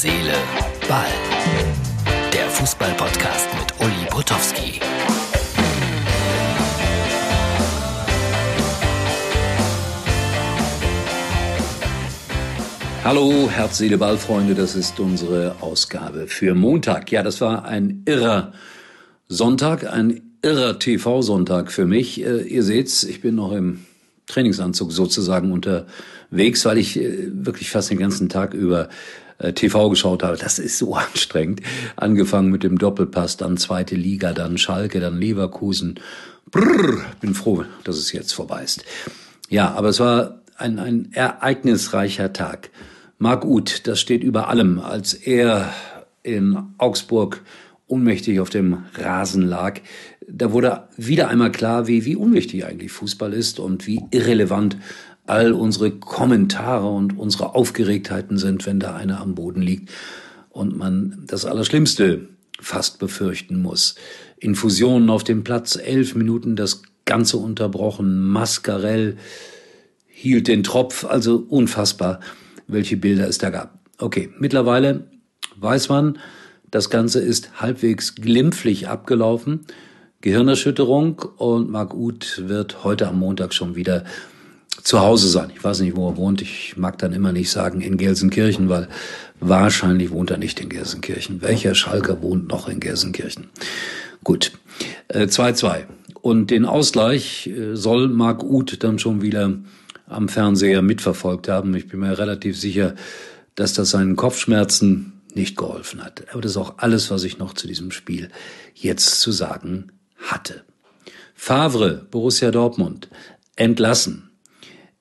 Seele, Ball. Der Fußball-Podcast mit Uli Potowski. Hallo, Herz, Seele, Ball, Freunde. Das ist unsere Ausgabe für Montag. Ja, das war ein irrer Sonntag, ein irrer TV-Sonntag für mich. Äh, ihr seht's, ich bin noch im Trainingsanzug sozusagen unterwegs, weil ich äh, wirklich fast den ganzen Tag über äh, TV geschaut habe. Das ist so anstrengend. Angefangen mit dem Doppelpass, dann zweite Liga, dann Schalke, dann Leverkusen. Brrr, bin froh, dass es jetzt vorbei ist. Ja, aber es war ein, ein ereignisreicher Tag. Marc Uth, das steht über allem, als er in Augsburg ohnmächtig auf dem Rasen lag. Da wurde wieder einmal klar, wie, wie unwichtig eigentlich Fußball ist und wie irrelevant all unsere Kommentare und unsere Aufgeregtheiten sind, wenn da einer am Boden liegt und man das Allerschlimmste fast befürchten muss. Infusionen auf dem Platz, elf Minuten das Ganze unterbrochen, Mascarell hielt den Tropf, also unfassbar, welche Bilder es da gab. Okay, mittlerweile weiß man, das Ganze ist halbwegs glimpflich abgelaufen. Gehirnerschütterung und Marc Uth wird heute am Montag schon wieder zu Hause sein. Ich weiß nicht, wo er wohnt. Ich mag dann immer nicht sagen in Gelsenkirchen, weil wahrscheinlich wohnt er nicht in Gelsenkirchen. Welcher Schalker wohnt noch in Gelsenkirchen? Gut, 2-2. Äh, und den Ausgleich äh, soll Marc Uth dann schon wieder am Fernseher mitverfolgt haben. Ich bin mir relativ sicher, dass das seinen Kopfschmerzen nicht geholfen hat. Aber das ist auch alles, was ich noch zu diesem Spiel jetzt zu sagen hatte. Favre, Borussia Dortmund, entlassen.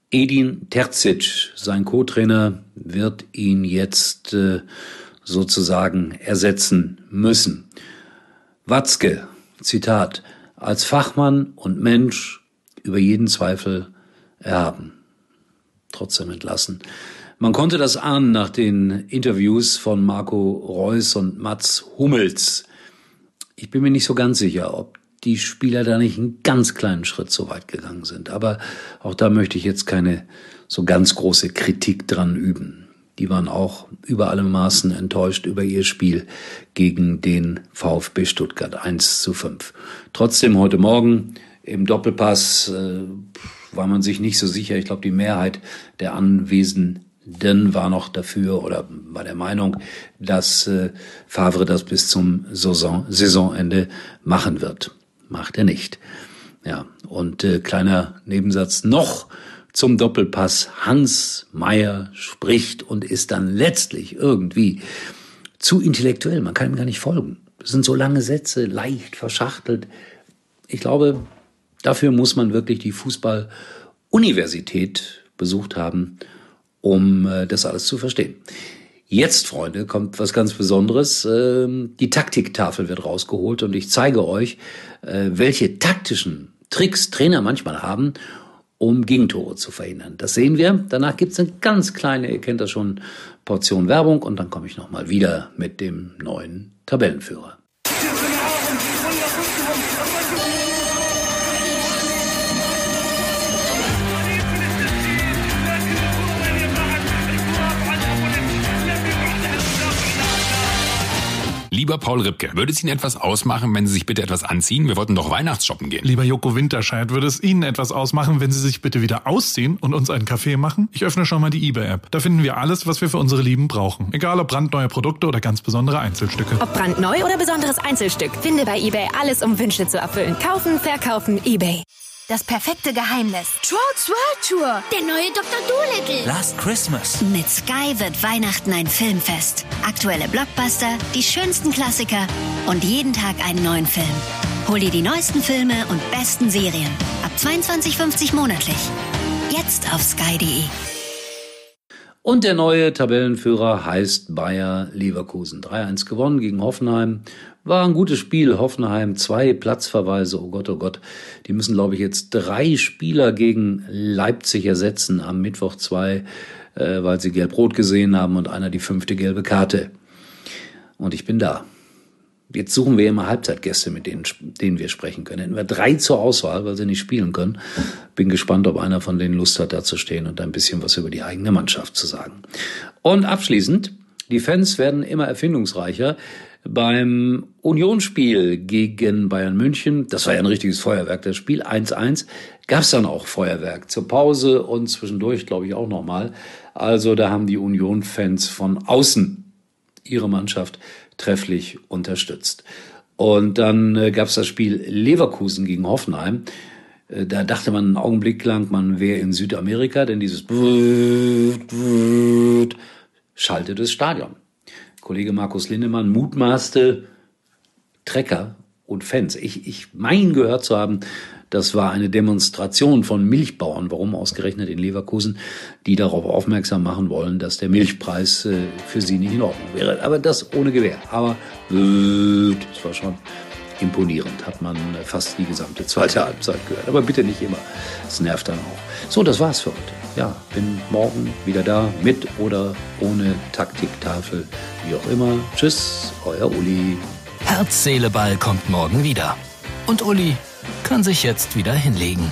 Edin Terzic, sein Co-Trainer, wird ihn jetzt äh, sozusagen ersetzen müssen. Watzke, Zitat, als Fachmann und Mensch über jeden Zweifel erhaben. Trotzdem entlassen. Man konnte das ahnen nach den Interviews von Marco Reus und Mats Hummels. Ich bin mir nicht so ganz sicher, ob die Spieler da nicht einen ganz kleinen Schritt so weit gegangen sind. Aber auch da möchte ich jetzt keine so ganz große Kritik dran üben. Die waren auch über alle Maßen enttäuscht über ihr Spiel gegen den VfB Stuttgart 1 zu 5. Trotzdem heute Morgen im Doppelpass äh, war man sich nicht so sicher. Ich glaube, die Mehrheit der Anwesenden war noch dafür oder war der Meinung, dass äh, Favre das bis zum Saison, Saisonende machen wird macht er nicht. Ja, und äh, kleiner Nebensatz noch zum Doppelpass. Hans Meyer spricht und ist dann letztlich irgendwie zu intellektuell. Man kann ihm gar nicht folgen. Das sind so lange Sätze, leicht verschachtelt. Ich glaube, dafür muss man wirklich die Fußball-Universität besucht haben, um äh, das alles zu verstehen. Jetzt, Freunde, kommt was ganz Besonderes. Ähm, die Taktiktafel wird rausgeholt und ich zeige euch, äh, welche taktischen Tricks Trainer manchmal haben, um Gegentore zu verhindern. Das sehen wir. Danach gibt es eine ganz kleine, ihr kennt das schon, Portion Werbung und dann komme ich nochmal wieder mit dem neuen Tabellenführer. Lieber Paul Ripke, würde es Ihnen etwas ausmachen, wenn Sie sich bitte etwas anziehen? Wir wollten doch Weihnachtsshoppen gehen. Lieber Joko Winterscheid, würde es Ihnen etwas ausmachen, wenn Sie sich bitte wieder ausziehen und uns einen Kaffee machen? Ich öffne schon mal die eBay-App. Da finden wir alles, was wir für unsere Lieben brauchen. Egal ob brandneue Produkte oder ganz besondere Einzelstücke. Ob brandneu oder besonderes Einzelstück, finde bei eBay alles, um Wünsche zu erfüllen. Kaufen, verkaufen, eBay. Das perfekte Geheimnis. Trolls World Tour. Der neue Dr. Dolittle. Last Christmas. Mit Sky wird Weihnachten ein Filmfest. Aktuelle Blockbuster, die schönsten Klassiker und jeden Tag einen neuen Film. Hol dir die neuesten Filme und besten Serien. Ab 22,50 monatlich. Jetzt auf sky.de. Und der neue Tabellenführer heißt Bayer Leverkusen. 3-1 gewonnen gegen Hoffenheim. War ein gutes Spiel. Hoffenheim, zwei Platzverweise. Oh Gott, oh Gott. Die müssen, glaube ich, jetzt drei Spieler gegen Leipzig ersetzen. Am Mittwoch zwei, äh, weil sie gelb-rot gesehen haben und einer die fünfte gelbe Karte. Und ich bin da. Jetzt suchen wir immer Halbzeitgäste, mit denen, denen wir sprechen können. Hätten wir drei zur Auswahl, weil sie nicht spielen können. Bin gespannt, ob einer von denen Lust hat, da zu stehen und ein bisschen was über die eigene Mannschaft zu sagen. Und abschließend Die Fans werden immer erfindungsreicher. Beim Unionsspiel gegen Bayern München, das war ja ein richtiges Feuerwerk, das Spiel 1-1, gab es dann auch Feuerwerk zur Pause und zwischendurch, glaube ich, auch nochmal. Also da haben die Union-Fans von außen ihre Mannschaft trefflich unterstützt. Und dann äh, gab es das Spiel Leverkusen gegen Hoffenheim. Äh, da dachte man einen Augenblick lang, man wäre in Südamerika, denn dieses schaltet das Stadion. Kollege Markus Lindemann mutmaßte Trecker und Fans. Ich, ich mein gehört zu haben, das war eine Demonstration von Milchbauern, warum ausgerechnet in Leverkusen, die darauf aufmerksam machen wollen, dass der Milchpreis äh, für sie nicht in Ordnung wäre. Aber das ohne Gewehr. Aber äh, das war schon imponierend, hat man fast die gesamte zweite Halbzeit gehört. Aber bitte nicht immer. Es nervt dann auch. So, das war's für heute. Ja, bin morgen wieder da, mit oder ohne Taktiktafel, wie auch immer. Tschüss, euer Uli. Herz, Seele, Ball kommt morgen wieder. Und Uli kann sich jetzt wieder hinlegen.